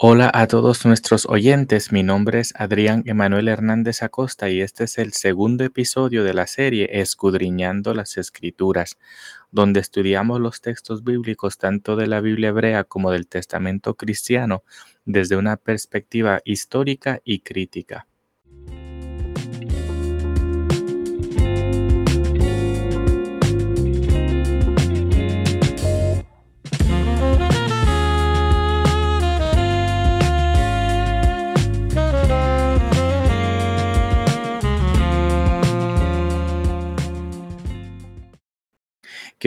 Hola a todos nuestros oyentes, mi nombre es Adrián Emanuel Hernández Acosta y este es el segundo episodio de la serie Escudriñando las Escrituras, donde estudiamos los textos bíblicos tanto de la Biblia hebrea como del Testamento cristiano desde una perspectiva histórica y crítica.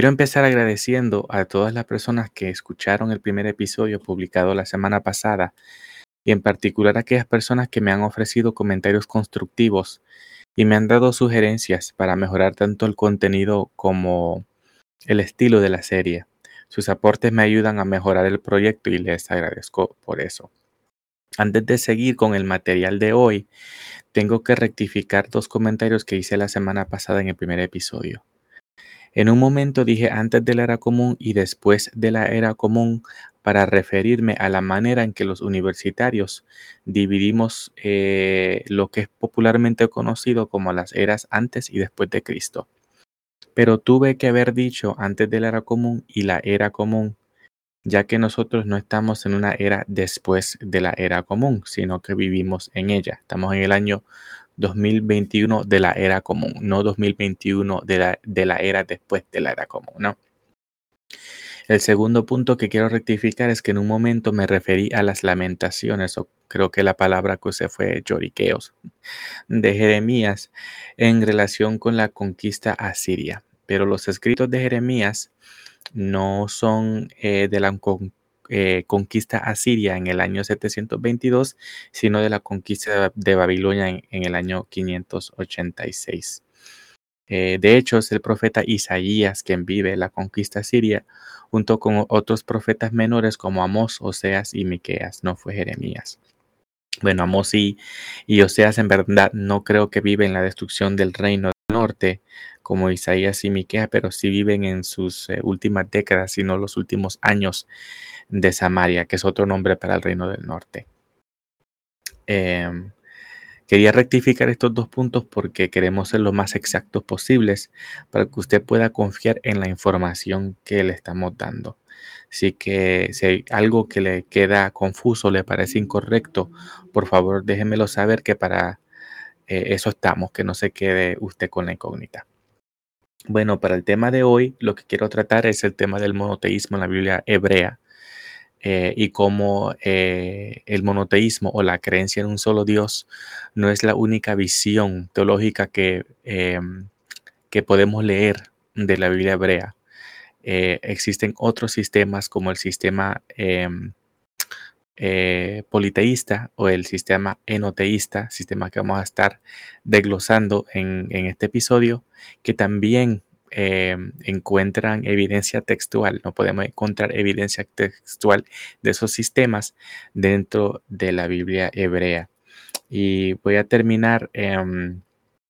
Quiero empezar agradeciendo a todas las personas que escucharon el primer episodio publicado la semana pasada y en particular a aquellas personas que me han ofrecido comentarios constructivos y me han dado sugerencias para mejorar tanto el contenido como el estilo de la serie. Sus aportes me ayudan a mejorar el proyecto y les agradezco por eso. Antes de seguir con el material de hoy, tengo que rectificar dos comentarios que hice la semana pasada en el primer episodio. En un momento dije antes de la era común y después de la era común para referirme a la manera en que los universitarios dividimos eh, lo que es popularmente conocido como las eras antes y después de Cristo. Pero tuve que haber dicho antes de la era común y la era común, ya que nosotros no estamos en una era después de la era común, sino que vivimos en ella. Estamos en el año 2021 de la era común, no 2021 de la, de la era después de la era común, ¿no? El segundo punto que quiero rectificar es que en un momento me referí a las lamentaciones, o creo que la palabra que usé fue lloriqueos, de Jeremías en relación con la conquista asiria. Pero los escritos de Jeremías no son eh, de la conquista eh, conquista asiria en el año 722, sino de la conquista de Babilonia en, el año 586. Eh, de hecho, es el profeta Isaías quien vive la conquista siria junto con otros profetas menores como Amós, Oseas y Miqueas, no fue Jeremías. Bueno, Amós y, y Oseas en verdad no creo que viven la destrucción del reino norte como Isaías y Miqueas, pero sí viven en sus eh, últimas décadas, sino los últimos años de Samaria, que es otro nombre para el reino del norte. Em, quería rectificar estos dos puntos porque queremos ser lo más exactos posibles para que usted pueda confiar en la información que le estamos dando. Así que si hay algo que le queda confuso, le parece incorrecto, por favor déjenmelo saber que para eh, eso estamos, que no se quede usted con la incógnita. Bueno, para el tema de hoy, lo que quiero tratar es el tema del monoteísmo en la Biblia hebrea. Eh, y cómo eh, el monoteísmo o la creencia en un solo Dios no es la única visión teológica que, em, que podemos leer de la Biblia hebrea. Existen otros sistemas como el sistema em, politeísta o el sistema enoteísta, sistema que vamos a estar desglosando en, en este episodio, que también Em, encuentran evidencia textual, no podemos encontrar evidencia textual de esos sistemas dentro de la Biblia hebrea. Y voy a terminar em,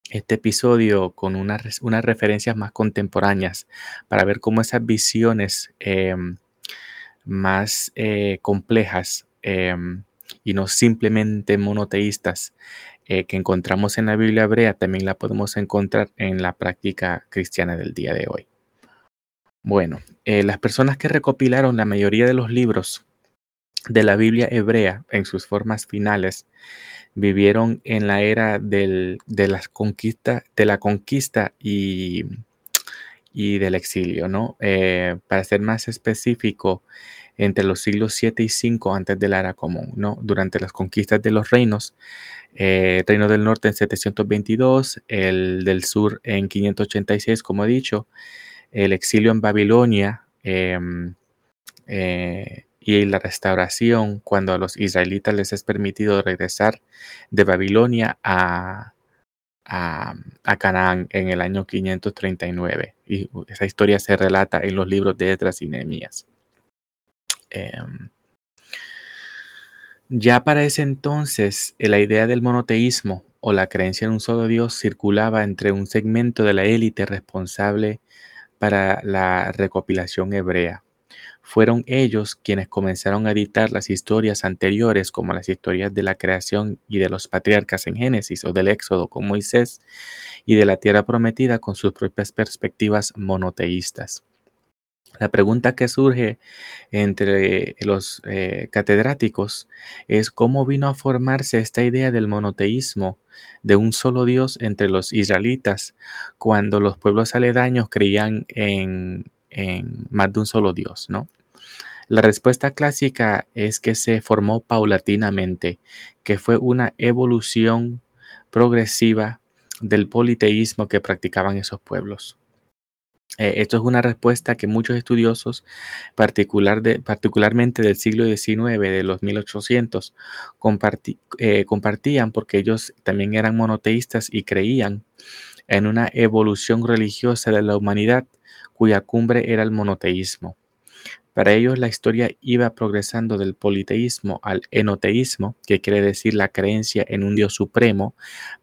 este episodio con unas, referencias más contemporáneas para ver cómo esas visiones em, más eh, y no simplemente monoteístas eh, que encontramos en la Biblia hebrea también la podemos encontrar en la práctica cristiana del día de hoy. Bueno, eh, las personas que recopilaron la mayoría de los libros de la Biblia hebrea en sus formas finales vivieron en la era de, las conquista, de la conquista y, y del exilio, ¿no? Eh, para ser más específico, entre los siglos 7 y 5 antes de la era común, ¿no? Durante las conquistas de los reinos, eh, Reino del Norte en 722, el del Sur en 586, como he dicho, el exilio en Babilonia em, eh, y la restauración cuando a los israelitas les es permitido regresar de Babilonia a, Canaán en el año 539. Y esa historia se relata en los libros de Edras y Nehemías. Em, ya para ese entonces, la idea del monoteísmo o la creencia en un solo Dios circulaba entre un segmento de la élite responsable para la recopilación hebrea. fueron ellos quienes comenzaron a editar las historias anteriores, como las historias de la creación y de los patriarcas en Génesis o del Éxodo con Moisés y de la tierra prometida con sus propias perspectivas monoteístas. La pregunta que surge entre los eh, catedráticos es cómo vino a formarse esta idea del monoteísmo, de un solo Dios entre los israelitas, cuando los pueblos aledaños creían en, en más de un solo Dios, ¿no? La respuesta clásica es que se formó paulatinamente, que fue una evolución progresiva del politeísmo que practicaban esos pueblos. Eh, esto es una respuesta que muchos estudiosos, particular de, particularmente del siglo XIX, de los 1800, eh, compartían porque ellos también eran monoteístas y creían en una evolución religiosa de la humanidad cuya cumbre era el monoteísmo. Para ellos la historia iba progresando del politeísmo al enoteísmo, que quiere decir la creencia en un Dios supremo,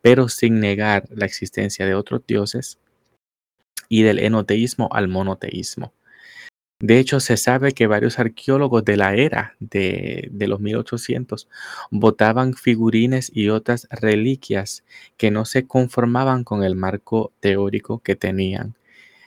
pero sin negar la existencia de otros dioses y del enoteísmo al monoteísmo. De hecho, se sabe que varios arqueólogos de la era de, los 1800 botaban figurines y otras reliquias que no se conformaban con el marco teórico que tenían.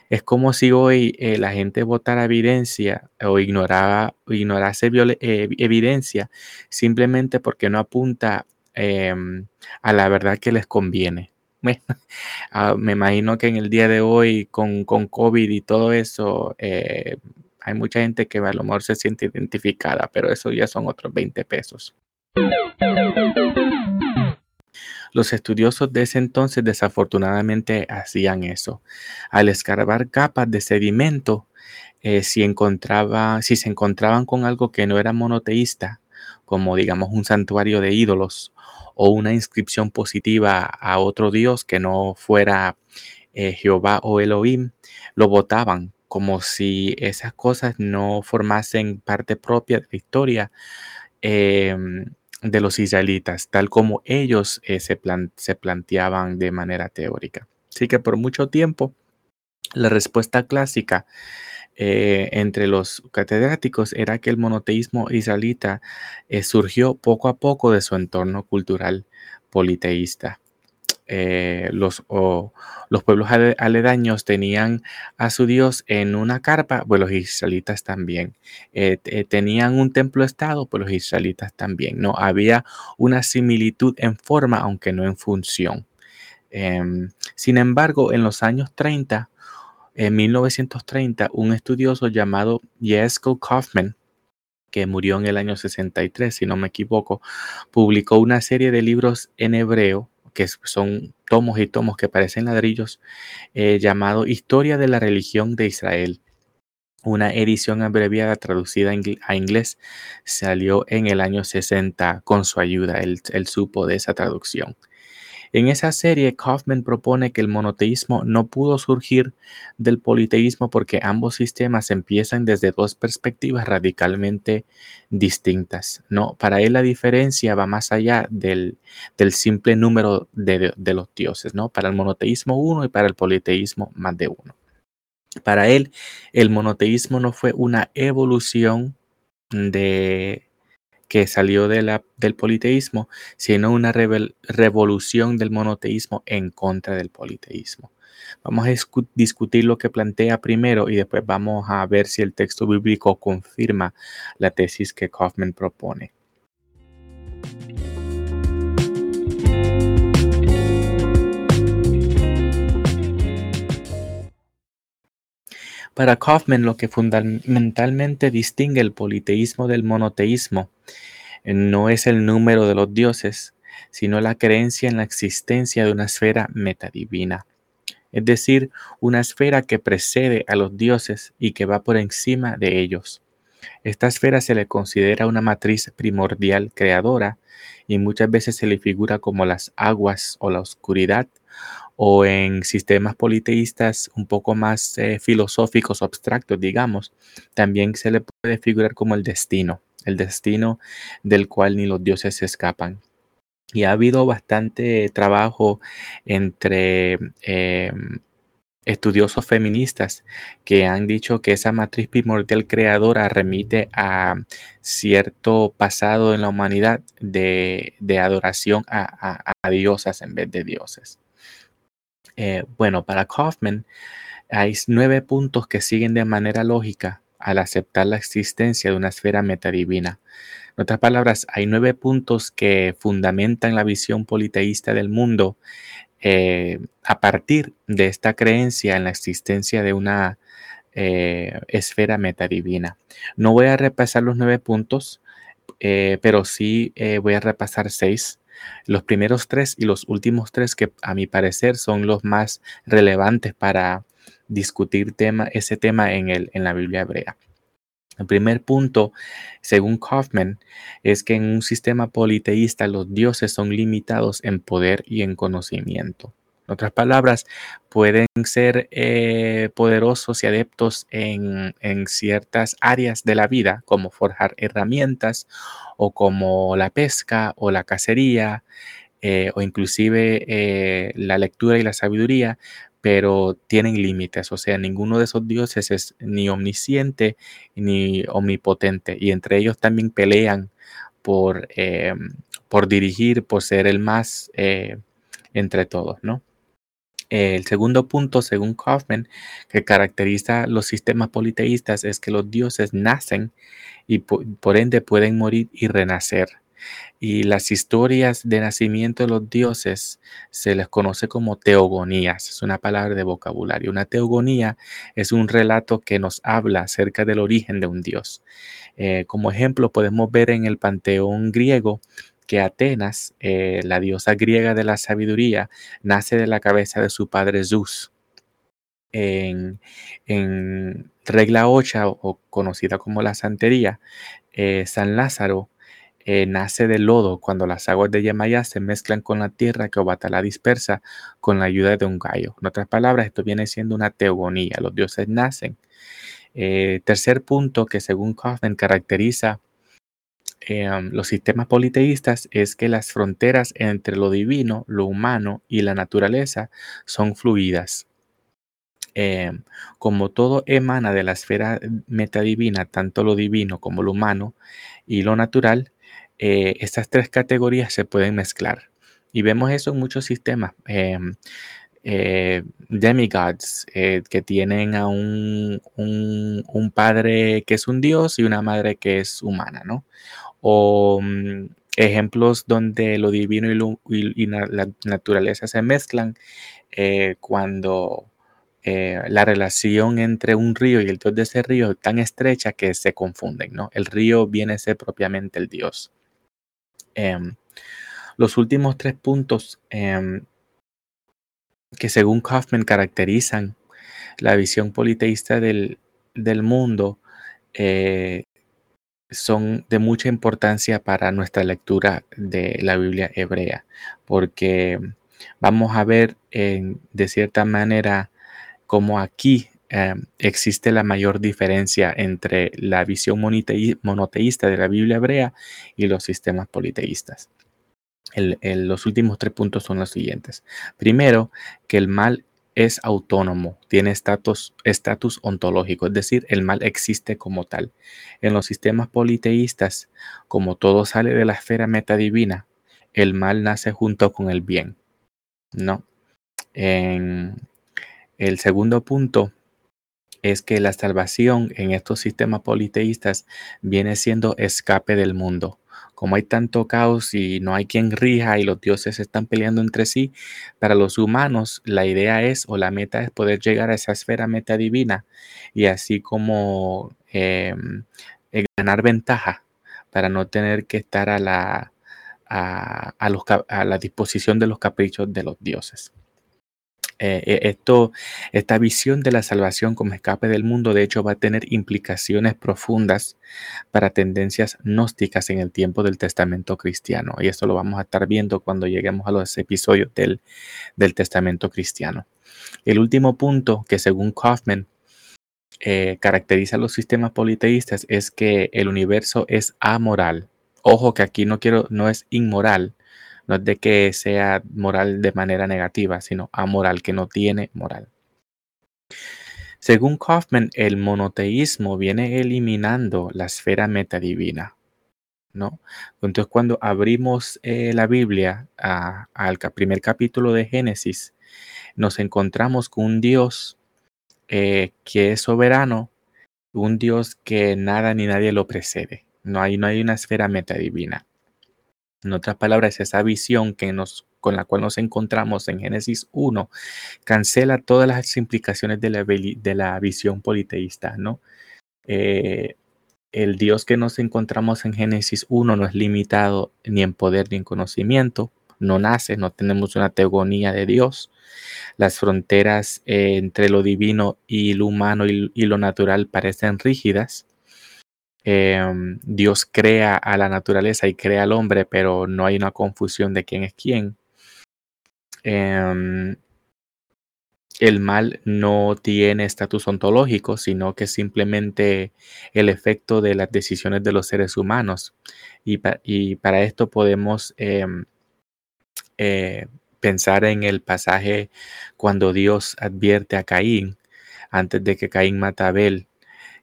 Es como si hoy eh, la gente votara evidencia o ignoraba, ignorase eh, evidencia simplemente porque no apunta em, a la verdad que les conviene. Ah, me imagino que en el día de hoy, con, con COVID y todo eso, eh, hay mucha gente que a lo mejor se siente identificada, pero eso ya son otros 20 pesos. Los estudiosos de ese entonces desafortunadamente hacían eso. Al escarbar capas de sedimento, eh, si, encontraba, si se encontraban con algo que no era monoteísta, como digamos un santuario de ídolos o una inscripción positiva a otro Dios que no fuera eh, Jehová o Elohim, lo votaban como si esas cosas no formasen parte propia de la historia em, de los israelitas, tal como ellos eh, se, se planteaban de manera teórica. Así que por mucho tiempo, la respuesta clásica eh, entre los catedráticos era que el monoteísmo israelita eh, surgió poco a poco de su entorno cultural politeísta. Eh, los, los pueblos aledaños tenían a su Dios en una carpa, pues los israelitas también. tenían un templo-estado, pues los israelitas también. No había una similitud en forma, aunque no en función. Em, sin embargo, en los años 30, en 1930, un estudioso llamado Jesko Kaufman, que murió en el año 63, si no me equivoco, publicó una serie de libros en hebreo, que son tomos y tomos que parecen ladrillos, eh, llamado Historia de la Religión de Israel. Una edición abreviada traducida a inglés salió en el año 60 con su ayuda. él supo de esa traducción. En esa serie, Kaufman propone que el monoteísmo no pudo surgir del politeísmo porque ambos sistemas empiezan desde dos perspectivas radicalmente distintas. ¿no? Para él la diferencia va más allá del, simple número de, de, los dioses. ¿no? Para el monoteísmo uno y para el politeísmo más de uno. Para él, el monoteísmo no fue una evolución de que salió de la, del politeísmo, sino una revolución del monoteísmo en contra del politeísmo. Vamos a discutir lo que plantea primero y después vamos a ver si el texto bíblico confirma la tesis que Kaufman propone. Para Kaufman, lo que fundamentalmente distingue el politeísmo del monoteísmo eh, no es el número de los dioses, sino la creencia en la existencia de una esfera metadivina, es decir, una esfera que precede a los dioses y que va por encima de ellos. Esta esfera se le considera una matriz primordial creadora y muchas veces se le figura como las aguas o la oscuridad o en sistemas politeístas un poco más eh, filosóficos abstractos, digamos, también se le puede figurar como el destino, el destino del cual ni los dioses se escapan. Y ha habido bastante trabajo entre em, estudiosos feministas que han dicho que esa matriz primordial creadora remite a cierto pasado en la humanidad de, adoración a, diosas en vez de dioses. Eh, bueno, para Kaufman hay nueve puntos que siguen de manera lógica al aceptar la existencia de una esfera metadivina. En otras palabras, hay nueve puntos que fundamentan la visión politeísta del mundo eh, a partir de esta creencia en la existencia de una eh, esfera metadivina. No voy a repasar los nueve puntos, eh, pero sí voy a repasar seis. Los primeros tres y los últimos tres que a mi parecer son los más relevantes para discutir ese tema en, el, en la Biblia hebrea. El primer punto, según Kaufman, es que en un sistema politeísta los dioses son limitados en poder y en conocimiento. En otras palabras, pueden ser eh, poderosos y adeptos en, ciertas áreas de la vida, como forjar herramientas o como la pesca o la cacería, eh, o inclusive eh, la lectura y la sabiduría, pero tienen límites, o sea, ninguno de esos dioses es ni omnisciente ni omnipotente, y entre ellos también pelean por, eh, por dirigir, por ser el más entre todos, ¿no? El segundo punto, según Kaufman, que caracteriza los sistemas politeístas es que los dioses nacen y por ende pueden morir y renacer. Y las historias de nacimiento de los dioses se les conoce como teogonías, es una palabra de vocabulario. Una teogonía es un relato que nos habla acerca del origen de un dios. Eh, como ejemplo, podemos ver en el panteón griego que Atenas, eh, la diosa griega de la sabiduría, nace de la cabeza de su padre Zeus. En, regla 8, o conocida como la santería, eh, San Lázaro eh, nace del lodo cuando las aguas de Yamaya se mezclan con la tierra que Obatala dispersa con la ayuda de un gallo. En otras palabras, esto viene siendo una teogonía. Los dioses nacen. Tercer punto que según Kaufman caracteriza um, los sistemas politeístas es que las fronteras entre lo divino, lo humano y la naturaleza son fluidas. como todo emana de la esfera metadivina, tanto lo divino como lo humano y lo natural, eh, estas tres categorías se pueden mezclar. Y vemos eso en muchos sistemas. Em, eh, demigods eh, que tienen a un, un, padre que es un dios y una madre que es humana, ¿no? O mm, ejemplos donde lo divino y, la naturaleza se mezclan cuando la relación entre un río y el dios de ese río es tan estrecha que se confunden, ¿no? El río viene a ser propiamente el dios. Em, los últimos tres puntos em, que según Kaufman caracterizan la visión politeísta del, mundo eh, son de mucha importancia para nuestra lectura de la Biblia hebrea, porque vamos a ver de cierta manera cómo aquí Em, existe la mayor diferencia entre la visión monoteísta de la Biblia hebrea y los sistemas politeístas. Los últimos tres puntos son los siguientes. Primero, que el mal es autónomo, tiene estatus ontológico, es decir, el mal existe como tal. En los sistemas politeístas, como todo sale de la esfera metadivina, el mal nace junto con el bien. ¿No? En el segundo punto es que la salvación en estos sistemas politeístas viene siendo escape del mundo. Como hay tanto caos y no hay quien rija y los dioses están peleando entre sí, para los humanos la idea es o la meta es poder llegar a esa esfera meta divina y así como em, eh, ganar ventaja para no tener que estar a la, a, a la disposición de los caprichos de los dioses. Eh, eh, esto, esta visión de la salvación como escape del mundo, de hecho, va a tener implicaciones profundas para tendencias gnósticas en el tiempo del Testamento cristiano. Y esto lo vamos a estar viendo cuando lleguemos a los episodios del, del Testamento cristiano. El último punto que según Kaufman eh, caracteriza a los sistemas politeístas es que el universo es amoral. Ojo que aquí no quiero, no es inmoral, no es de que sea moral de manera negativa, sino amoral, que no tiene moral. Según Kaufman, el monoteísmo viene eliminando la esfera metadivina. ¿no? Entonces, cuando abrimos eh, la Biblia al primer capítulo de Génesis, nos encontramos con un Dios eh, que es soberano, un Dios que nada ni nadie lo precede. No hay, no hay una esfera metadivina. En otras palabras, esa visión que nos, con la cual nos encontramos en Génesis 1 cancela todas las implicaciones de la, visión politeísta, ¿no? Eh, el Dios que nos encontramos en Génesis 1 no es limitado ni en poder ni en conocimiento, no nace, no tenemos una teogonía de Dios. Las fronteras eh, entre lo divino y lo humano y, lo natural parecen rígidas. Em, Dios crea a la naturaleza y crea al hombre, pero no hay una confusión de quién es quién. Em, el mal no tiene estatus ontológico, sino que es simplemente el efecto de las decisiones de los seres humanos. Y, para esto podemos em, eh, pensar en el pasaje cuando Dios advierte a Caín, antes de que Caín mata a Abel,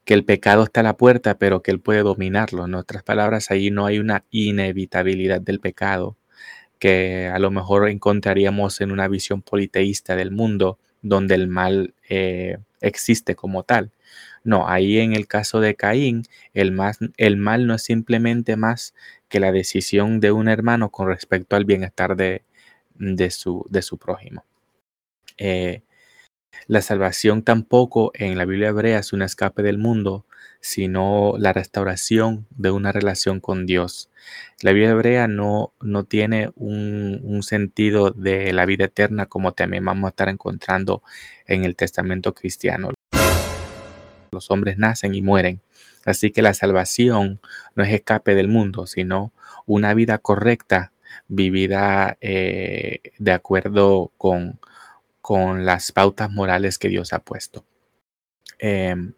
que el pecado está a la puerta, pero que él puede dominarlo. En otras palabras, ahí no hay una inevitabilidad del pecado que a lo mejor encontraríamos en una visión politeísta del mundo, donde el mal eh, existe como tal. No, ahí en el caso de Caín, el, mal no es simplemente más que la decisión de un hermano con respecto al bienestar de, de, su, de su, prójimo. Eh, la salvación tampoco en la Biblia hebrea es un escape del mundo, sino la restauración de una relación con Dios. La vida hebrea no, no tiene un, sentido de la vida eterna como también vamos a estar encontrando en el Testamento cristiano. Los hombres nacen y mueren. Así que la salvación no es escape del mundo, sino una vida correcta, vivida eh, de acuerdo con, con, las pautas morales que Dios ha puesto. Em,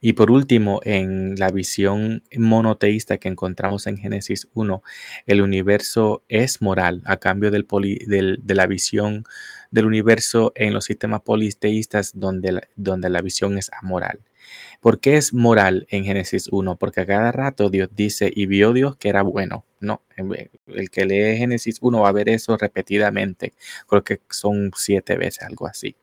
y por último, en la visión monoteísta que encontramos en Génesis 1, el universo es moral a cambio del de la visión del universo en los sistemas politeístas donde la, donde la visión es amoral. ¿Por qué es moral en Génesis 1? Porque a cada rato Dios dice, y vio Dios que era bueno. No, el que lee Génesis 1 va a ver eso repetidamente. Creo que son siete veces, algo así.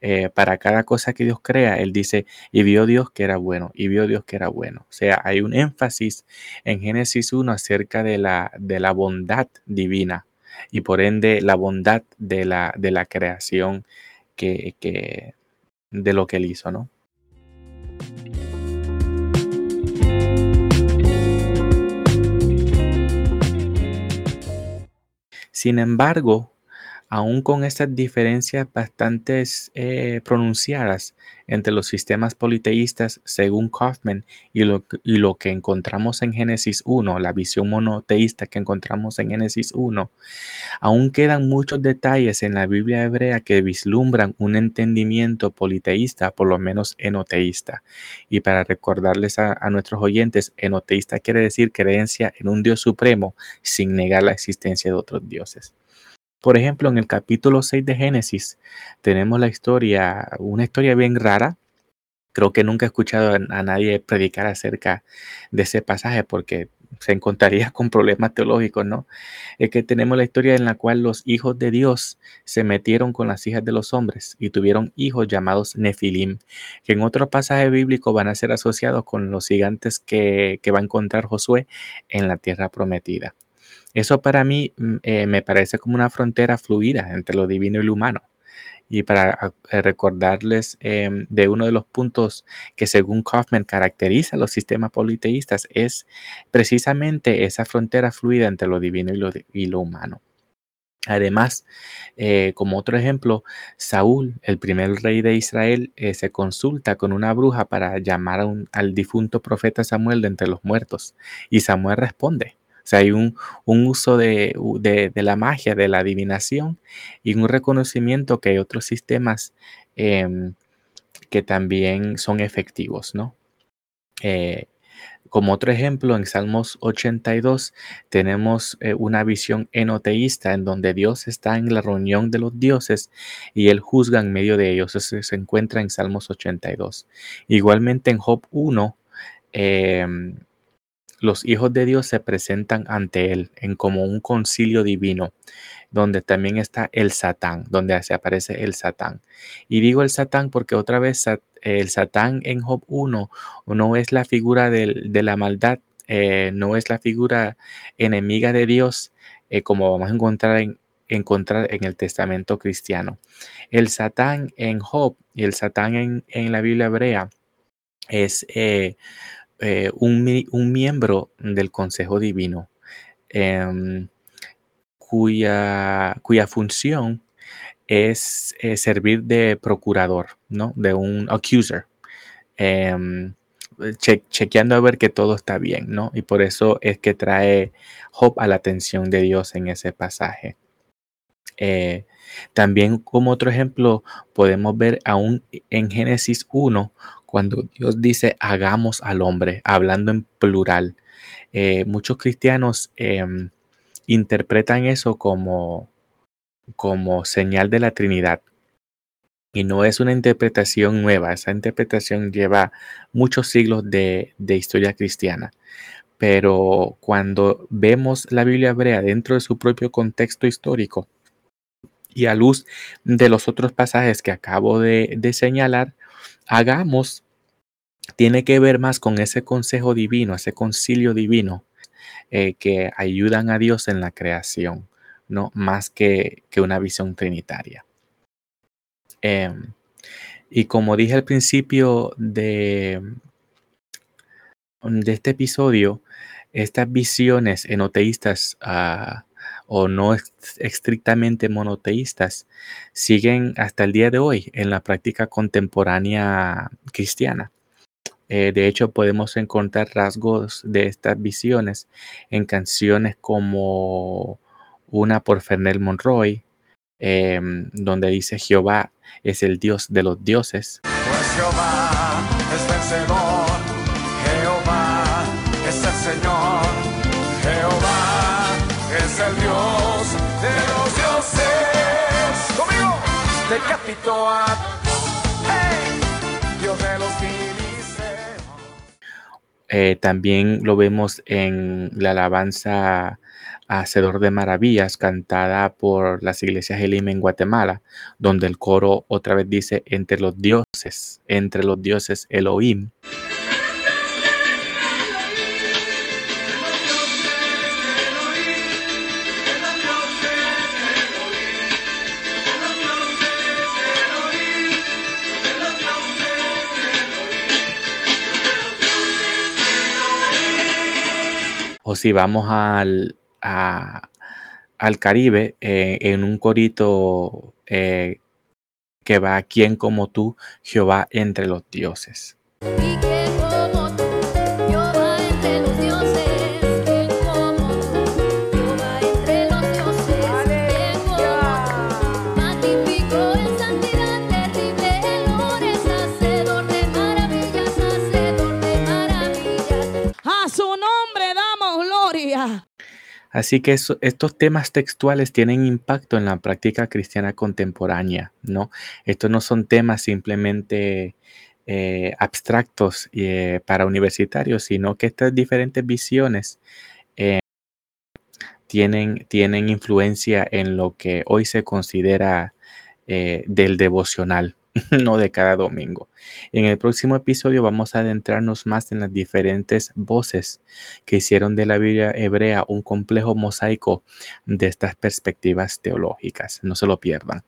Eh, para cada cosa que Dios crea, Él dice, y vio Dios que era bueno, y vio Dios que era bueno. O sea, hay un énfasis en Génesis 1 acerca de la, de la bondad divina y por ende la bondad de la, de la creación que, que, de lo que Él hizo, ¿no? Sin embargo, aún con estas diferencias bastante eh, pronunciadas entre los sistemas politeístas según Kaufman y lo, y lo, que encontramos en Génesis 1, la visión monoteísta que encontramos en Génesis 1, aún quedan muchos detalles en la Biblia hebrea que vislumbran un entendimiento politeísta, por lo menos enoteísta. Y para recordarles a, a nuestros oyentes, enoteísta quiere decir creencia en un Dios supremo sin negar la existencia de otros dioses. Por ejemplo, en el capítulo 6 de Génesis tenemos la historia, una historia bien rara. Creo que nunca he escuchado a, nadie predicar acerca de ese pasaje porque se encontraría con problemas teológicos, ¿no? Es que tenemos la historia en la cual los hijos de Dios se metieron con las hijas de los hombres y tuvieron hijos llamados Nefilim, que en otro pasaje bíblico van a ser asociados con los gigantes que, que va a encontrar Josué en la tierra prometida. Eso para mí mm, eh, me parece como una frontera fluida entre lo divino y lo humano. Y para ah, eh, recordarles em, de uno de los puntos que según Kaufman caracteriza a los sistemas politeístas es precisamente esa frontera fluida entre lo divino y lo, humano. Además, eh, como otro ejemplo, Saúl, el primer rey de Israel, se consulta con una bruja para llamar al difunto profeta Samuel de entre los muertos. Y Samuel responde. Sea, hay un, uso de, la magia, de la adivinación y un reconocimiento que hay otros sistemas em, que también son efectivos, ¿no? Eh, Como otro ejemplo, en Salmos 82 tenemos eh, una visión enoteísta en donde Dios está en la reunión de los dioses y Él juzga en medio de ellos. Eso se encuentra en Salmos 82. Igualmente en Job 1, em, los hijos de Dios se presentan ante Él en como un concilio divino donde también está el Satán, donde se aparece el Satán. Y digo el Satán porque otra vez el Satán en Job 1 no es la figura de la maldad, eh, no es la figura enemiga de Dios, eh, como vamos a encontrar en, encontrar en el Testamento cristiano. El Satán en Job y el Satán en, la Biblia hebrea es eh, un, un, miembro del Consejo Divino. Em, cuya, función es eh, servir de procurador, ¿no? De un accuser. Em, chequeando a ver que todo está bien, ¿no? Y por eso es que trae Job a la atención de Dios en ese pasaje. Eh, también como otro ejemplo podemos ver aún en Génesis 1, cuando Dios dice hagamos al hombre, hablando en plural. Eh, muchos cristianos em, interpretan eso como, como señal de la Trinidad. Y no es una interpretación nueva, esa interpretación lleva muchos siglos de, de historia cristiana. Pero cuando vemos la Biblia hebrea dentro de su propio contexto histórico y a luz de los otros pasajes que acabo de, de señalar, hagamos, tiene que ver más con ese consejo divino, ese concilio divino eh, que ayudan a Dios en la creación, ¿no? Más que, una visión trinitaria. Em, y como dije al principio de, de este episodio, estas visiones enoteístas ah, o no estrictamente monoteístas siguen hasta el día de hoy en la práctica contemporánea cristiana. Eh, de hecho, podemos encontrar rasgos de estas visiones en canciones como una por Fernel Monroy, em, donde dice Jehová es el Dios de los dioses. Pues Jehová es Jehová es el Señor, el Dios de los dioses. Conmigo, decapitó a Eh, también lo vemos en la alabanza Hacedor de Maravillas, cantada por las iglesias Elim en Guatemala, donde el coro otra vez dice, entre los dioses, entre los dioses Elohim. O si vamos al, al Caribe eh, en un corito eh, que va, ¿quién como tú, Jehová entre los dioses? Así que estos temas textuales tienen impacto en la práctica cristiana contemporánea, ¿no? Estos no son temas simplemente eh, abstractos eh, para universitarios, sino que estas diferentes visiones eh, tienen, tienen influencia en lo que hoy se considera del devocional, no de cada domingo. En el próximo episodio vamos a adentrarnos más en las diferentes voces que hicieron de la Biblia hebrea un complejo mosaico de estas perspectivas teológicas. No se lo pierdan.